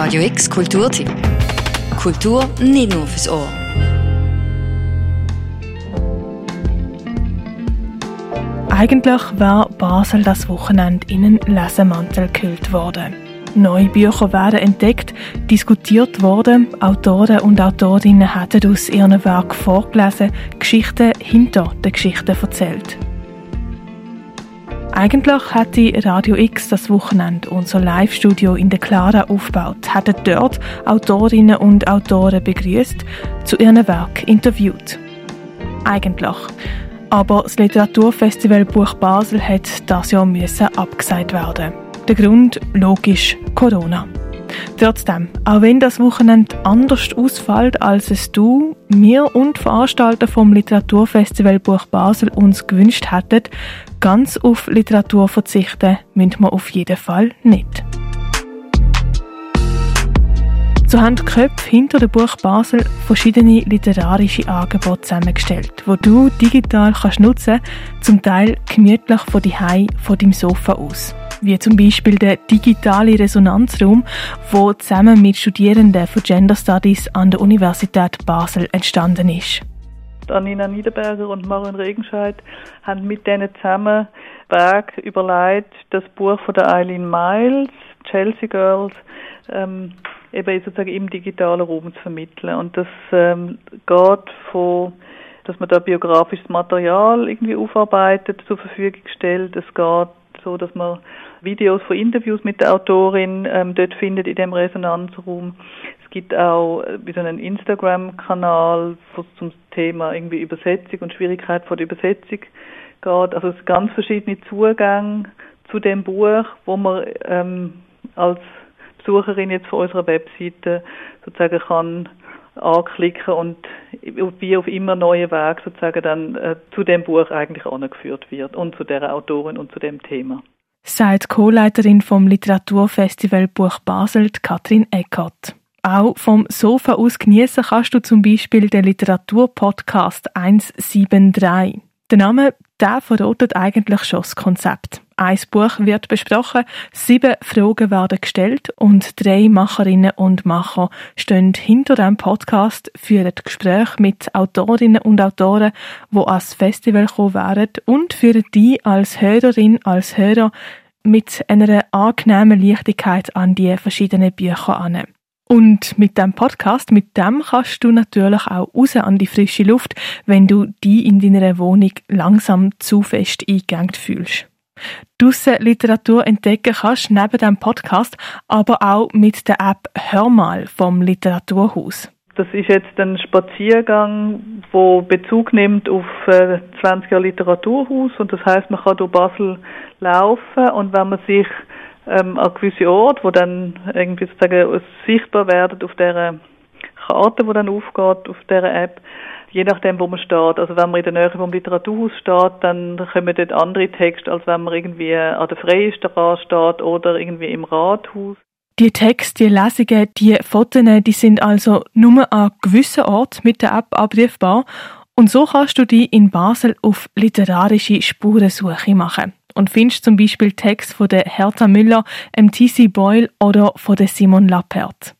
Radio X Kulturtipp. Kultur nicht nur fürs Ohr. Eigentlich war Basel das Wochenende in einen Lesemantel gehüllt worden. Neue Bücher werden entdeckt, diskutiert worden, Autoren und Autorinnen hätten aus ihren Werken vorgelesen, Geschichten hinter den Geschichten erzählt. Eigentlich hätte Radio X das Wochenende unser Live-Studio in der Clara aufgebaut, hätten dort Autorinnen und Autoren begrüßt, zu ihren Werk interviewt. Eigentlich. Aber das Literaturfestival Buch Basel hat das Jahr müssen abgesagt werden. Der Grund logisch Corona. Trotzdem, auch wenn das Wochenende anders ausfällt, als es du, mir und Veranstalter vom Literaturfestival Buch Basel uns gewünscht hätten, ganz auf Literatur verzichten müssen wir auf jeden Fall nicht. So haben die Köpfe hinter dem Buch Basel verschiedene literarische Angebote zusammengestellt, wo du digital kannst nutzen, zum Teil gemütlich von die von deinem Sofa aus wie zum Beispiel der digitale Resonanzraum, wo zusammen mit Studierenden von Gender Studies an der Universität Basel entstanden ist. Anina Niederberger und Marion Regenscheid haben mit denen zusammen Werk überlegt, das Buch von der Eileen Miles, Chelsea Girls, ähm, eben sozusagen im digitalen Raum zu vermitteln. Und das ähm, geht von dass man da biografisches Material irgendwie aufarbeitet, zur Verfügung stellt. Es geht so, dass man Videos von Interviews mit der Autorin ähm, dort findet in dem Resonanzraum. Gibt auch äh, so einen Instagram-Kanal, wo es zum Thema irgendwie Übersetzung und Schwierigkeit von der Übersetzung geht. Also es sind ganz verschiedene Zugänge zu dem Buch, wo man ähm, als Besucherin jetzt von unserer Webseite sozusagen kann anklicken und wie auf immer neue Wege sozusagen dann äh, zu dem Buch eigentlich angeführt wird und zu der Autorin und zu dem Thema sagt Co-Leiterin vom Literaturfestival Buch Basel, Katrin Eckert. Auch vom Sofa aus genießen kannst du zum Beispiel den Literaturpodcast 173. Der Name, der verrotet eigentlich schon das Konzept. Ein Buch wird besprochen, sieben Fragen werden gestellt und drei Macherinnen und Macher stehen hinter dem Podcast, führen Gespräche mit Autorinnen und Autoren, die ans Festival kommen werden und führen die als Hörerin, als Hörer mit einer angenehmen Leichtigkeit an die verschiedenen Bücher an. Und mit dem Podcast, mit dem kannst du natürlich auch raus an die frische Luft, wenn du die in deiner Wohnung langsam zu fest eingegangen fühlst. Draussen Literatur entdecken kannst neben dem Podcast, aber auch mit der App Hörmal vom Literaturhaus. Das ist jetzt ein Spaziergang, wo Bezug nimmt auf äh, 20 Jahre Literaturhaus und das heißt, man kann durch Basel laufen und wenn man sich ähm, an gewisse Orte, wo dann irgendwie sozusagen sichtbar werden auf der Karte, die dann aufgeht, auf dieser App, je nachdem, wo man steht. Also wenn man in der Nähe vom Literaturhaus steht, dann kommen dort andere Texte, als wenn man irgendwie an der Freien Straße steht oder irgendwie im Rathaus. Die Texte, die Lesungen, die Fotos, die sind also nur an gewissen Orten mit der App abrufbar und so kannst du die in Basel auf literarische Spurensuche machen und findest zum Beispiel Texte von der Hertha Müller, M.T.C. Boyle oder von der Simon Lappert.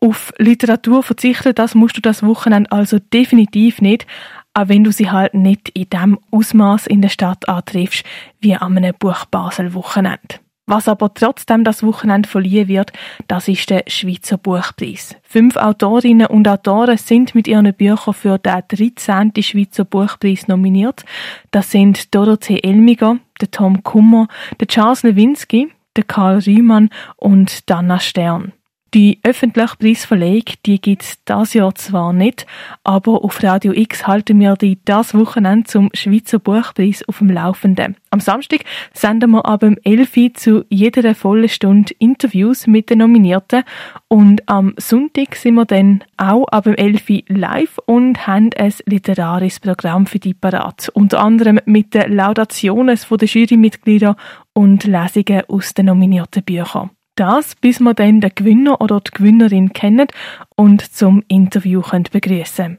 Auf Literatur verzichten, das musst du das Wochenende also definitiv nicht, auch wenn du sie halt nicht in dem Ausmaß in der Stadt antriffst, wie an einem Buch Basel Wochenende. Was aber trotzdem das Wochenende verliehen wird, das ist der Schweizer Buchpreis. Fünf Autorinnen und Autoren sind mit ihren Büchern für den 13. Schweizer Buchpreis nominiert. Das sind Dorothee Elmiger, der Tom Kummer, der Charles Lewinsky, der Karl Riemann und Dana Stern. Die öffentliche Preisverleihung, die gibt's das Jahr zwar nicht, aber auf Radio X halten wir die das Wochenende zum Schweizer Buchpreis auf dem Laufenden. Am Samstag senden wir ab dem 11 zu jeder vollen Stunde Interviews mit den Nominierten und am Sonntag sind wir dann auch ab dem 11 live und haben ein literarisches Programm für die parat. Unter anderem mit den Laudationen der Jurymitglieder und Lesungen aus den nominierten Büchern. Das, bis wir dann den Gewinner oder die Gewinnerin kennen und zum Interview begrüßen können.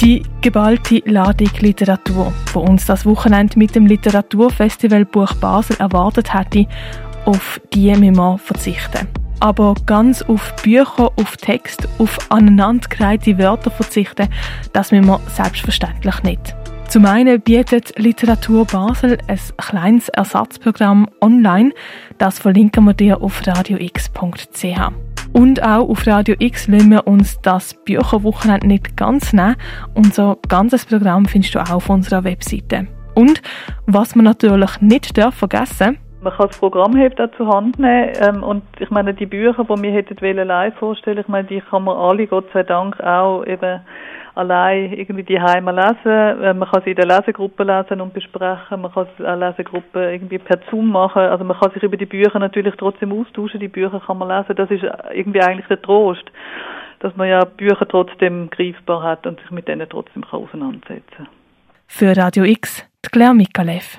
Die geballte Ladung Literatur, die uns das Wochenende mit dem Literaturfestival Buch Basel erwartet hätte, auf die müssen wir verzichten. Aber ganz auf Bücher, auf Text, auf aneinandergereihte Wörter verzichten, das müssen wir selbstverständlich nicht. Zum einen bietet Literatur Basel ein kleines Ersatzprogramm online. Das verlinken wir dir auf radiox.ch. Und auch auf Radio X lassen wir uns das Bücherwochenende nicht ganz nehmen. Unser ganzes Programm findest du auch auf unserer Webseite. Und was man natürlich nicht darf vergessen man kann das Programmheft auch zur Hand nehmen ähm, und ich meine, die Bücher, die wir hätten live vorstellen, ich meine, die kann man alle, Gott sei Dank, auch eben allein irgendwie die Heime lesen. Äh, man kann sie in der Lesegruppe lesen und besprechen. Man kann eine Lesegruppe irgendwie per Zoom machen. Also man kann sich über die Bücher natürlich trotzdem austauschen. Die Bücher kann man lesen. Das ist irgendwie eigentlich der Trost, dass man ja Bücher trotzdem greifbar hat und sich mit denen trotzdem kann auseinandersetzen kann. Für Radio X, Claire Mikalev.